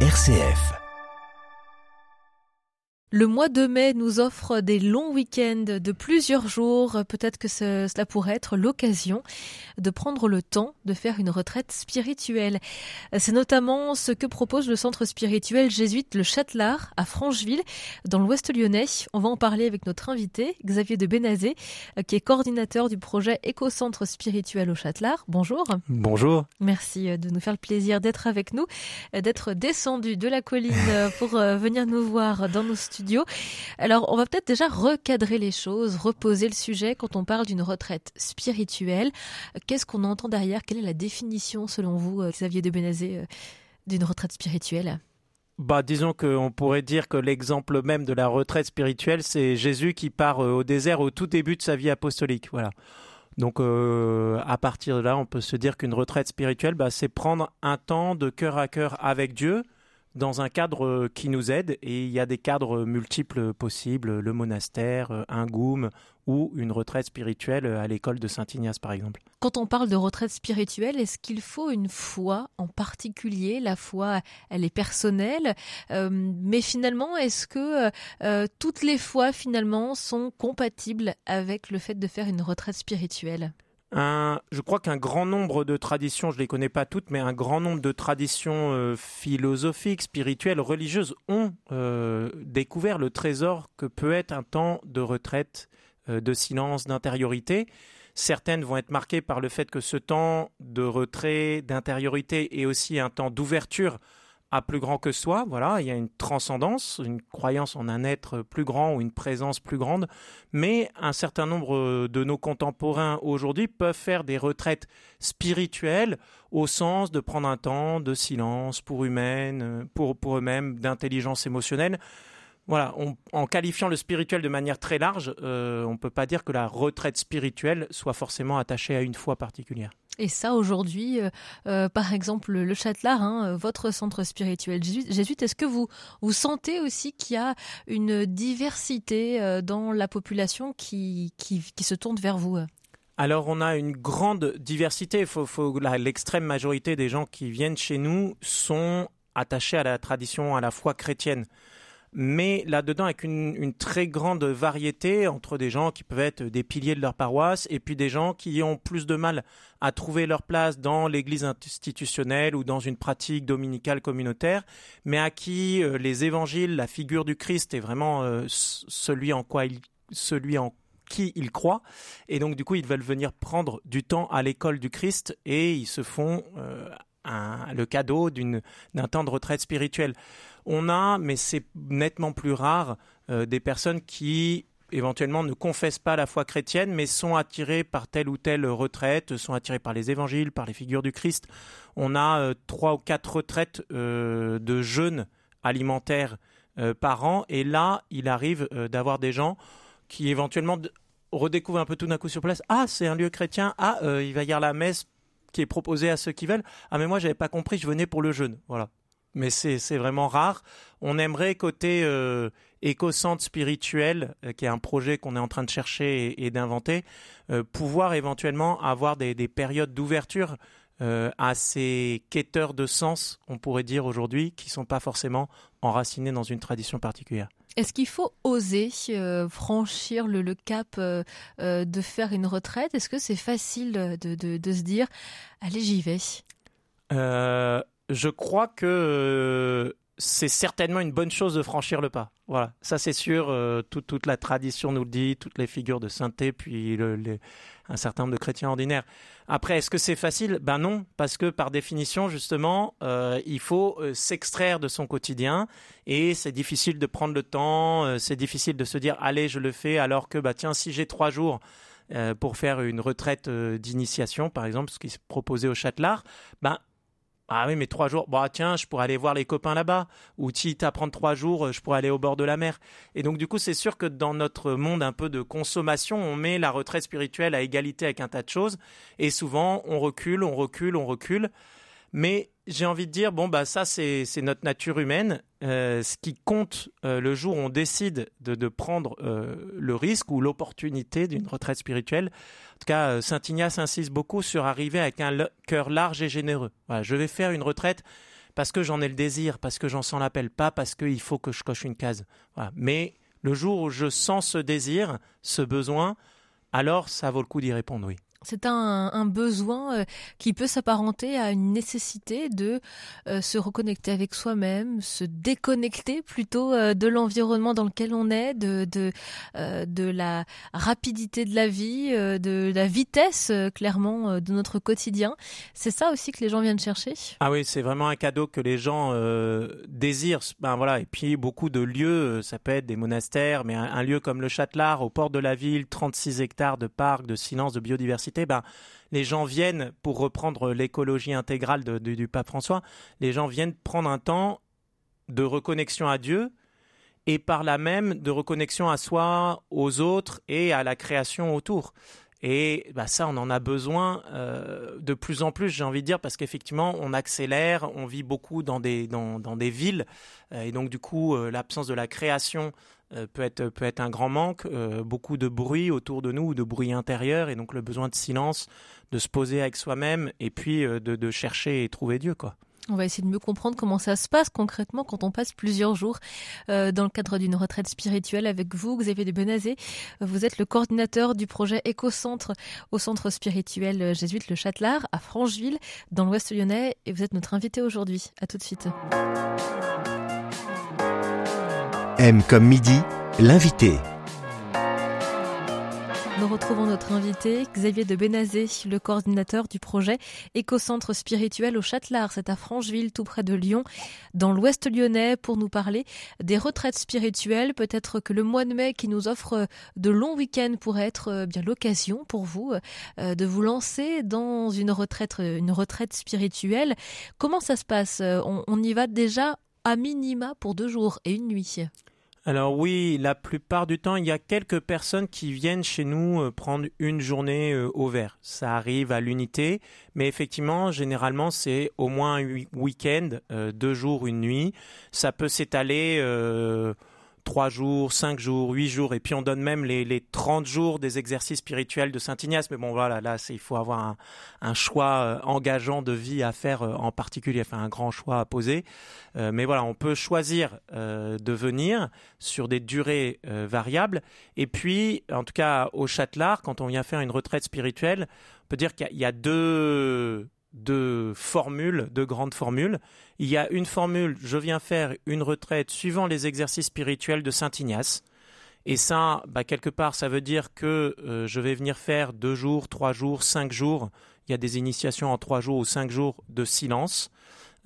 RCF. Le mois de mai nous offre des longs week-ends de plusieurs jours. Peut-être que ce- cela pourrait être l'occasion de prendre le temps de faire une retraite spirituelle. C'est notamment ce que propose le centre spirituel jésuite Le Châtelard à Francheville, dans l'ouest lyonnais. On va en parler avec notre invité, Xavier de Bénazé, qui est coordinateur du projet Éco-Centre spirituel au Châtelard. Bonjour. Bonjour. Merci euh, de nous faire le plaisir d'être avec nous, euh, d'être descendu de la colline euh, pour venir nous voir dans nos studios. Alors, on va peut-être déjà recadrer les choses, reposer le sujet quand on parle d'une retraite spirituelle. Qu'est-ce qu'on entend derrière? Quelle est la définition, selon vous, euh, Xavier de Bénazé, euh, d'une retraite spirituelle? Bah, disons qu'on pourrait dire que l'exemple même de la retraite spirituelle, c'est Jésus qui part euh, au désert au tout début de sa vie apostolique. Voilà. Donc, à partir de là, on peut se dire qu'une retraite spirituelle, bah, c'est prendre un temps de cœur à cœur avec Dieu dans un cadre euh, qui nous aide. Et il y a des cadres multiples possibles le monastère, euh, un goum ou une retraite spirituelle euh, à l'école de Saint-Ignace, par exemple. Quand on parle de retraite spirituelle, est-ce qu'il faut une foi en particulier? La foi, elle est personnelle, mais finalement, est-ce que toutes les foi finalement sont compatibles avec le fait de faire une retraite spirituelle? Je crois qu'un grand nombre de traditions, je ne les connais pas toutes, mais un grand nombre de traditions euh, philosophiques, spirituelles, religieuses ont euh, découvert le trésor que peut être un temps de retraite, euh, de silence, d'intériorité. Certaines vont être marquées par le fait que ce temps de retrait, d'intériorité est aussi un temps d'ouverture à plus grand que soi. Voilà, il y a une transcendance, une croyance en un être plus grand ou une présence plus grande mais un certain nombre de nos contemporains aujourd'hui peuvent faire des retraites spirituelles au sens de prendre un temps de silence pour, humaine, pour, pour eux-mêmes, d'intelligence émotionnelle. Voilà, en qualifiant le spirituel de manière très large, euh, on ne peut pas dire que la retraite spirituelle soit forcément attachée à une foi particulière. Et ça, aujourd'hui, euh, euh, par exemple, le Châtelard, hein, euh, votre centre spirituel jésuite, est-ce que vous, vous sentez aussi qu'il y a une diversité dans la population qui, qui, se tourne vers vous Alors, on a une grande diversité. Faut, L'extrême majorité des gens qui viennent chez nous sont attachés à la tradition, à la foi chrétienne. Mais là-dedans, avec une, une très grande variété entre des gens qui peuvent être des piliers de leur paroisse et puis des gens qui ont plus de mal à trouver leur place dans l'église institutionnelle ou dans une pratique dominicale communautaire, mais à qui euh, les évangiles, la figure du Christ est vraiment euh, celui en quoi il, celui en qui ils croient. Et donc, du coup, ils veulent venir prendre du temps à l'école du Christ et ils se font euh, le cadeau d'un temps de retraite spirituelle. On a, mais c'est nettement plus rare, euh, des personnes qui éventuellement ne confessent pas la foi chrétienne, mais sont attirées par telle ou telle retraite, sont attirées par les évangiles, par les figures du Christ. On a euh, trois ou quatre retraites euh, de jeûne alimentaire par an, et là, il arrive d'avoir des gens qui éventuellement redécouvrent un peu tout d'un coup sur place. Ah, c'est un lieu chrétien. Ah, il va y avoir la messe qui est proposée à ceux qui veulent. Ah, mais moi, j'avais pas compris, je venais pour le jeûne. Voilà. Mais c'est vraiment rare. On aimerait côté euh, éco-centre spirituel, euh, qui est un projet qu'on est en train de chercher et, d'inventer, euh, pouvoir éventuellement avoir des, des périodes d'ouverture euh, à ces quêteurs de sens, on pourrait dire aujourd'hui, qui sont pas forcément enracinés dans une tradition particulière. Est-ce qu'il faut oser euh, franchir le, cap euh, euh, de faire une retraite? Est-ce que c'est facile de, se dire, allez, j'y vais? Je crois que c'est certainement une bonne chose de franchir le pas. Voilà, ça c'est sûr. euh, tout- toute la tradition nous le dit, toutes les figures de sainteté, puis un certain nombre de chrétiens ordinaires. Après, est-ce que c'est facile? Ben non, parce que par définition, justement, euh, il faut euh, s'extraire de son quotidien et c'est difficile de prendre le temps. c'est difficile de se dire allez, je le fais, alors que bah tiens, si j'ai trois jours. pour faire une retraite d'initiation, par exemple, ce qui se proposait au Châtelard, ben ah oui, mais trois jours, bah tiens, je pourrais aller voir les copains là-bas. Ou si à prendre trois jours, je pourrais aller au bord de la mer. Et donc du coup, c'est sûr que dans notre monde un peu de consommation, on met la retraite spirituelle à égalité avec un tas de choses. Et souvent, on recule, on recule, on recule. Mais j'ai envie de dire, bon, bah ça, c'est notre nature humaine. Euh, ce qui compte euh, le jour où on décide de, prendre euh, le risque ou l'opportunité d'une retraite spirituelle. En tout cas, Saint Ignace insiste beaucoup sur arriver avec un cœur large et généreux. Je vais faire une retraite parce que j'en ai le désir, parce que j'en sens l'appel, pas parce qu'il faut que je coche une case. Mais le jour où je sens ce désir, ce besoin, alors ça vaut le coup d'y répondre, oui. C'est un, besoin euh, qui peut s'apparenter à une nécessité de euh, se reconnecter avec soi-même, se déconnecter plutôt euh, de l'environnement dans lequel on est, de, de, la rapidité de la vie, de la vitesse clairement de notre quotidien. C'est ça aussi que les gens viennent chercher Ah oui, c'est vraiment un cadeau que les gens désirent. Ben voilà, et puis beaucoup de lieux, ça peut être des monastères, mais un, un lieu comme le Châtelard, au port de la ville, 36 hectares de parcs, de silence, de biodiversité ben, les gens viennent, pour reprendre l'écologie intégrale du pape François, les gens viennent prendre un temps de reconnexion à Dieu et par là même de reconnexion à soi, aux autres et à la création autour. Et bah ça, on en a besoin euh, de plus en plus, j'ai envie de dire, parce qu'effectivement, on accélère, on vit beaucoup dans des, villes, et donc du coup, euh, l'absence de la création peut, être, peut être un grand manque, beaucoup de bruit autour de nous, de bruit intérieur, et donc le besoin de silence, de se poser avec soi-même, et puis de, de chercher et trouver Dieu, quoi. On va essayer de mieux comprendre comment ça se passe concrètement quand on passe plusieurs jours euh, dans le cadre d'une retraite spirituelle avec vous, Xavier de Benazé. Vous êtes le coordinateur du projet Éco-Centre au centre spirituel jésuite Le Châtelard à Francheville, dans l'ouest lyonnais, et vous êtes notre invité aujourd'hui. À tout de suite. M comme midi, l'invité. Nous retrouvons notre invité, Xavier de Benazé, le coordinateur du projet Écocentre spirituel au Châtelard. C'est à Francheville, tout près de Lyon, dans l'ouest lyonnais, pour nous parler des retraites spirituelles. Peut-être que le mois de mai qui nous offre de longs week-ends pourrait être euh, bien l'occasion pour vous euh, de vous lancer dans une retraite, une retraite spirituelle. Comment ça se passe? On y va déjà à minima pour deux jours et une nuit. Alors oui, la plupart du temps, il y a quelques personnes qui viennent chez nous euh, prendre une journée euh, au vert. Ça arrive à l'unité, mais effectivement, généralement, c'est au moins un week-end, euh, deux jours, une nuit. Ça peut s'étaler 3 jours, 5 jours, 8 jours, et puis on donne même les, les 30 jours des exercices spirituels de Saint Ignace. Mais bon, voilà, là, il faut avoir un, choix euh, engageant de vie à faire euh, en particulier, enfin un grand choix à poser. Euh, mais voilà, on peut choisir de venir sur des durées variables. Et puis, en tout cas, au Châtelard, quand on vient faire une retraite spirituelle, on peut dire qu'il y a deux de formules, de grandes formules. Il y a une formule, je viens faire une retraite suivant les exercices spirituels de Saint Ignace. Et ça, bah, quelque part, ça veut dire que euh, je vais venir faire deux jours, trois jours, cinq jours. Il y a des initiations en trois jours ou cinq jours de silence.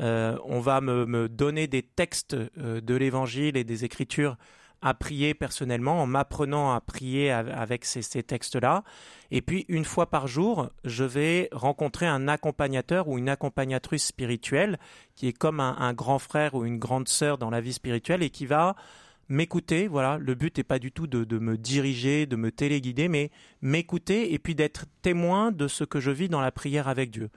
Euh, on va me, donner des textes euh, de l'Évangile et des Écritures à prier personnellement, en m'apprenant à prier avec ces, textes-là. Et puis, une fois par jour, je vais rencontrer un accompagnateur ou une accompagnatrice spirituelle qui est comme un, grand frère ou une grande sœur dans la vie spirituelle et qui va m'écouter. Voilà, le but n'est pas du tout de, me diriger, de me téléguider, mais m'écouter et puis d'être témoin de ce que je vis dans la prière avec Dieu.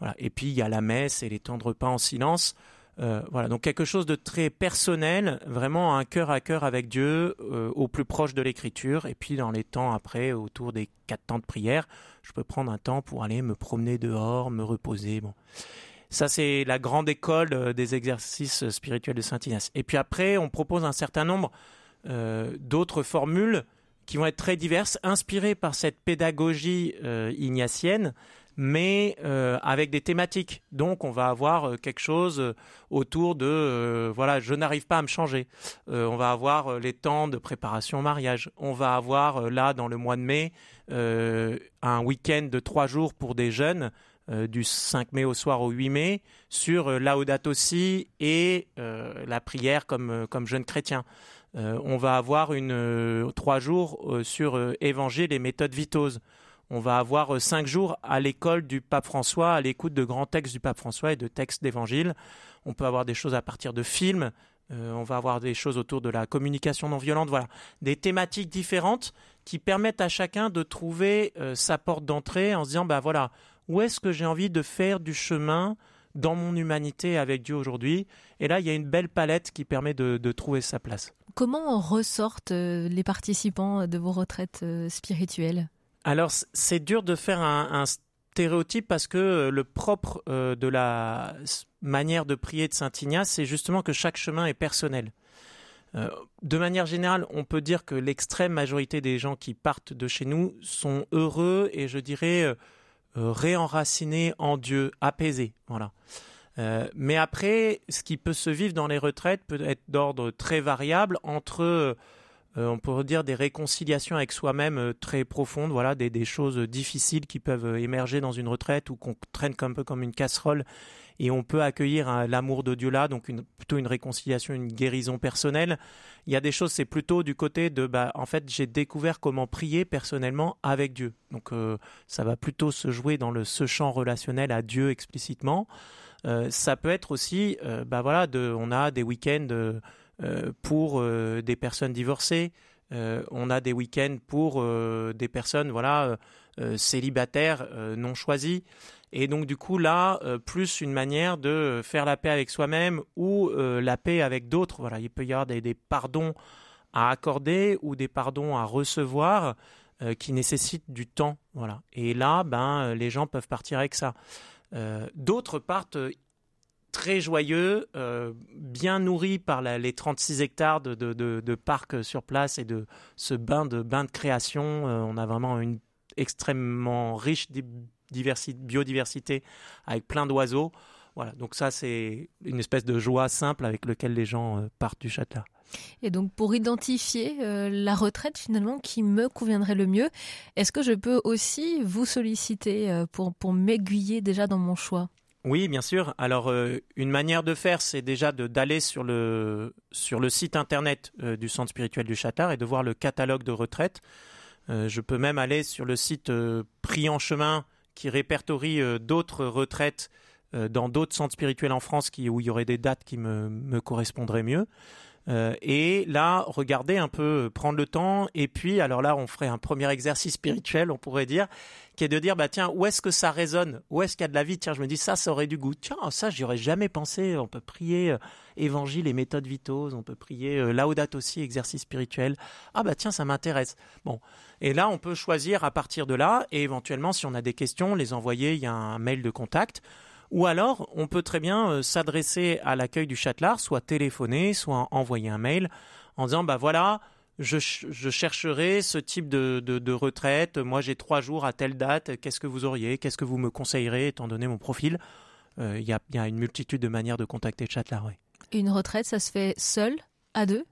Voilà. Et puis, il y a la messe et les temps de repas en silence. Euh, voilà, donc quelque chose de très personnel, vraiment un cœur à cœur avec Dieu, euh, au plus proche de l'écriture. Et puis dans les temps après, autour des quatre temps de prière, je peux prendre un temps pour aller me promener dehors, me reposer. Bon. Ça, c'est la grande école euh, des exercices spirituels de Saint Ignace. Et puis après, on propose un certain nombre d'autres formules qui vont être très diverses, inspirées par cette pédagogie ignatienne, mais euh, avec des thématiques. Donc on va avoir euh, quelque chose euh, autour de voilà, je n'arrive pas à me changer. on va avoir les temps de préparation au mariage. On va avoir là dans le mois de mai un week-end de trois jours pour des jeunes. du 5 mai au soir au 8 mai sur Laudato aussi et la prière comme, comme jeune chrétien. on va avoir une trois jours sur Évangile et méthodes vitoses on va avoir euh, cinq jours à l'école du pape François, à l'écoute de grands textes du pape François et de textes d'évangile. On peut avoir des choses à partir de films, euh, on va avoir des choses autour de la communication non violente, voilà, des thématiques différentes qui permettent à chacun de trouver euh, sa porte d'entrée en se disant, bah voilà, où est-ce que j'ai envie de faire du chemin dans mon humanité avec Dieu aujourd'hui? Et là, il y a une belle palette qui permet de, de trouver sa place. Comment ressortent les participants de vos retraites spirituelles? Alors, c'est dur de faire un, stéréotype parce que le propre de la manière de prier de Saint Ignace, c'est justement que chaque chemin est personnel. de manière générale, on peut dire que l'extrême majorité des gens qui partent de chez nous sont heureux et je dirais réenracinés en Dieu, apaisés. Voilà. Euh, mais après, ce qui peut se vivre dans les retraites peut être d'ordre très variable entre, euh, on pourrait dire, des réconciliations avec soi-même euh, très profondes, voilà, des, choses difficiles qui peuvent émerger dans une retraite ou qu'on traîne un peu comme une casserole et on peut accueillir l'amour de Dieu là, donc plutôt une réconciliation, une guérison personnelle. Il y a des choses, c'est plutôt du côté de, bah, en fait, j'ai découvert comment prier personnellement avec Dieu. Donc ça va plutôt se jouer dans le ce champ relationnel à Dieu explicitement. Euh, ça peut être aussi, euh, bah voilà, on a des week-ends euh, pour des personnes divorcées, on a des week-ends pour des personnes, voilà, célibataires non choisies. Et donc du coup là, plus une manière de faire la paix avec soi-même ou la paix avec d'autres. Voilà, il peut y avoir des, pardons à accorder ou des pardons à recevoir qui nécessitent du temps. Voilà. Et là, ben les gens peuvent partir avec ça. Euh, d'autres partent euh, très joyeux, euh, bien nourris par les 36 hectares de, de, parcs sur place et de ce bain de, de création. on a vraiment une extrêmement riche biodiversité avec plein d'oiseaux. Voilà, donc ça c'est une espèce de joie simple avec laquelle les gens partent du château. Et donc pour identifier la retraite finalement qui me conviendrait le mieux, est-ce que je peux aussi vous solliciter pour m'aiguiller déjà dans mon choix? Oui, bien sûr. Alors, euh, une manière de faire, c'est déjà d'aller sur le, sur le site internet euh, du Centre spirituel du Châtard et de voir le catalogue de retraite. Euh, je peux même aller sur le site Prix en chemin qui répertorie d'autres retraites dans d'autres centres spirituels en France où il y aurait des dates qui me, me correspondraient mieux. Euh, et là, regardez un peu, prendre le temps. Et puis, alors là, on ferait un premier exercice spirituel, on pourrait dire, qui est de dire, bah tiens, où est-ce que ça résonne? Où est-ce qu'il y a de la vie? Tiens, je me dis, ça, ça aurait du goût. Tiens, ça, j'y aurais jamais pensé. On peut prier euh, évangile et méthode vitose. On peut prier euh, laudate aussi, exercice spirituel. Ah bah tiens, ça m'intéresse. Bon. Et là, on peut choisir à partir de là. Et éventuellement, si on a des questions, les envoyer. Il y a un mail de contact. Ou alors, on peut très bien euh, s'adresser à l'accueil du Châtelard, soit téléphoner, soit envoyer un mail en disant bah voilà, je, chercherai ce type de, retraite. Moi, j'ai trois jours à telle date. Qu'est-ce que vous auriez? Qu'est-ce que vous me conseillerez étant donné mon profil? Euh, Il y, a, une multitude de manières de contacter le Châtelard. Une retraite, ça se fait seul, à deux?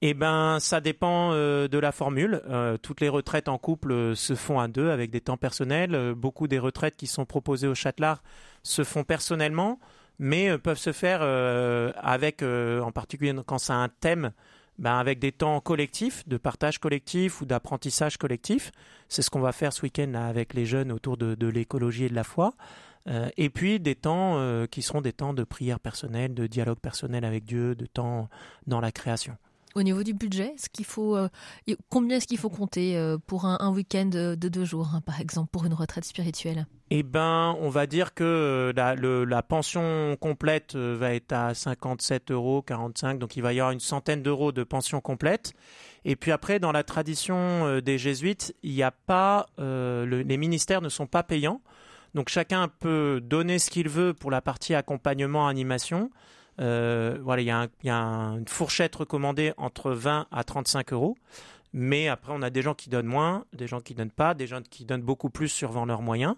Eh ben, ça dépend euh, de la formule. toutes les retraites en couple se font à deux avec des temps personnels. beaucoup des retraites qui sont proposées au Châtelard se font personnellement, mais euh, peuvent se faire euh, avec, euh, en particulier quand c'est un thème, ben avec des temps collectifs, de partage collectif ou d'apprentissage collectif. C'est ce qu'on va faire ce week-end avec les jeunes autour de, l'écologie et de la foi. et puis des temps qui seront des temps de prière personnelle, de dialogue personnel avec Dieu, de temps dans la création. Au niveau du budget, faut, combien est-ce qu'il faut compter pour un, week-end de deux jours, hein, par exemple, pour une retraite spirituelle? Eh ben, on va dire que euh, la, pension complète euh, va être à 57 euros, 45, donc il va y avoir une centaine d'euros de pension complète. Et puis après, dans la tradition euh, des jésuites, il n'y a pas, les ministères ne sont pas payants, donc chacun peut donner ce qu'il veut pour la partie accompagnement, animation. Voilà, il y a, une fourchette recommandée entre 20 à 35 euros. Mais après, on a des gens qui donnent moins, des gens qui donnent pas, des gens qui donnent beaucoup plus suivant leurs moyens.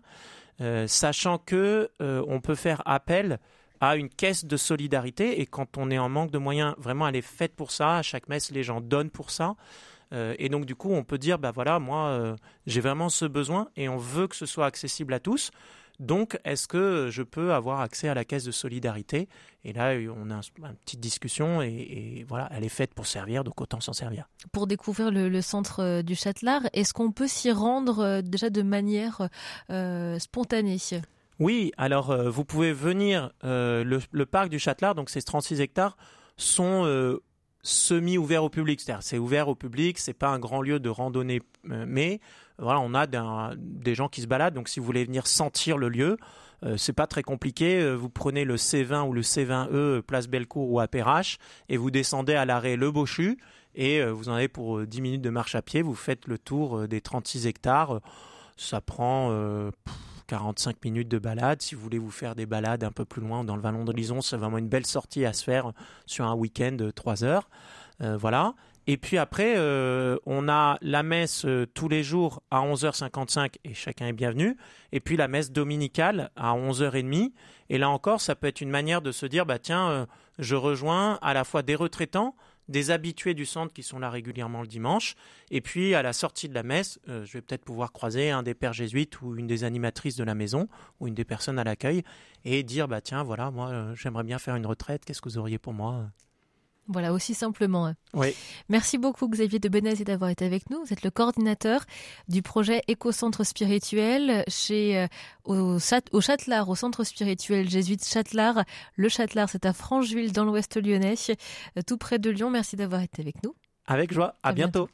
Euh, sachant que euh, on peut faire appel à une caisse de solidarité et quand on est en manque de moyens, vraiment elle est faite pour ça. À chaque messe, les gens donnent pour ça. Euh, et donc du coup, on peut dire, bah voilà, moi, j'ai vraiment ce besoin et on veut que ce soit accessible à tous. Donc, est-ce que je peux avoir accès à la caisse de solidarité? Et là, on a une petite discussion et, voilà, elle est faite pour servir, donc autant s'en servir. Pour découvrir le, centre euh, du Châtelard, est-ce qu'on peut s'y rendre euh, déjà de manière euh, spontanée? Oui, alors vous pouvez venir, le, parc du Châtelard, donc ces 36 hectares, sont ouverts au public. C'est-à-dire c'est ouvert au public, c'est pas un grand lieu de randonnée, mais voilà, on a des gens qui se baladent. Donc, si vous voulez venir sentir le lieu, euh, c'est pas très compliqué. Euh, vous prenez le C20 ou le C20E, place Bellecour ou à Perrache, et vous descendez à l'arrêt Le Bochu, et euh, vous en avez pour 10 minutes de marche à pied. Vous faites le tour des 36 hectares. Ça prend 45 minutes de balade. Si vous voulez vous faire des balades un peu plus loin dans le Vallon de Lison, c'est vraiment une belle sortie à se faire sur un week-end de 3 heures. voilà. Et puis après, euh, on a la messe euh, tous les jours à 11h55 et chacun est bienvenu. Et puis la messe dominicale à 11h30. Et là encore, ça peut être une manière de se dire, bah tiens, euh, je rejoins à la fois des retraitants, des habitués du centre qui sont là régulièrement le dimanche. Et puis à la sortie de la messe, je vais peut-être pouvoir croiser un des pères jésuites ou une des animatrices de la maison ou une des personnes à l'accueil et dire, bah tiens, voilà, moi j'aimerais bien faire une retraite, qu'est-ce que vous auriez pour moi? Voilà, aussi simplement. Hein. Oui. Merci beaucoup Xavier de Benez d'avoir été avec nous. Vous êtes le coordinateur du projet Éco-Centre spirituel chez euh, au, au Châtelard, au centre spirituel jésuite Châtelard. Le Châtelard, c'est à Francheville dans l'ouest lyonnais, euh, tout près de Lyon. Merci d'avoir été avec nous. Avec joie. À, bientôt.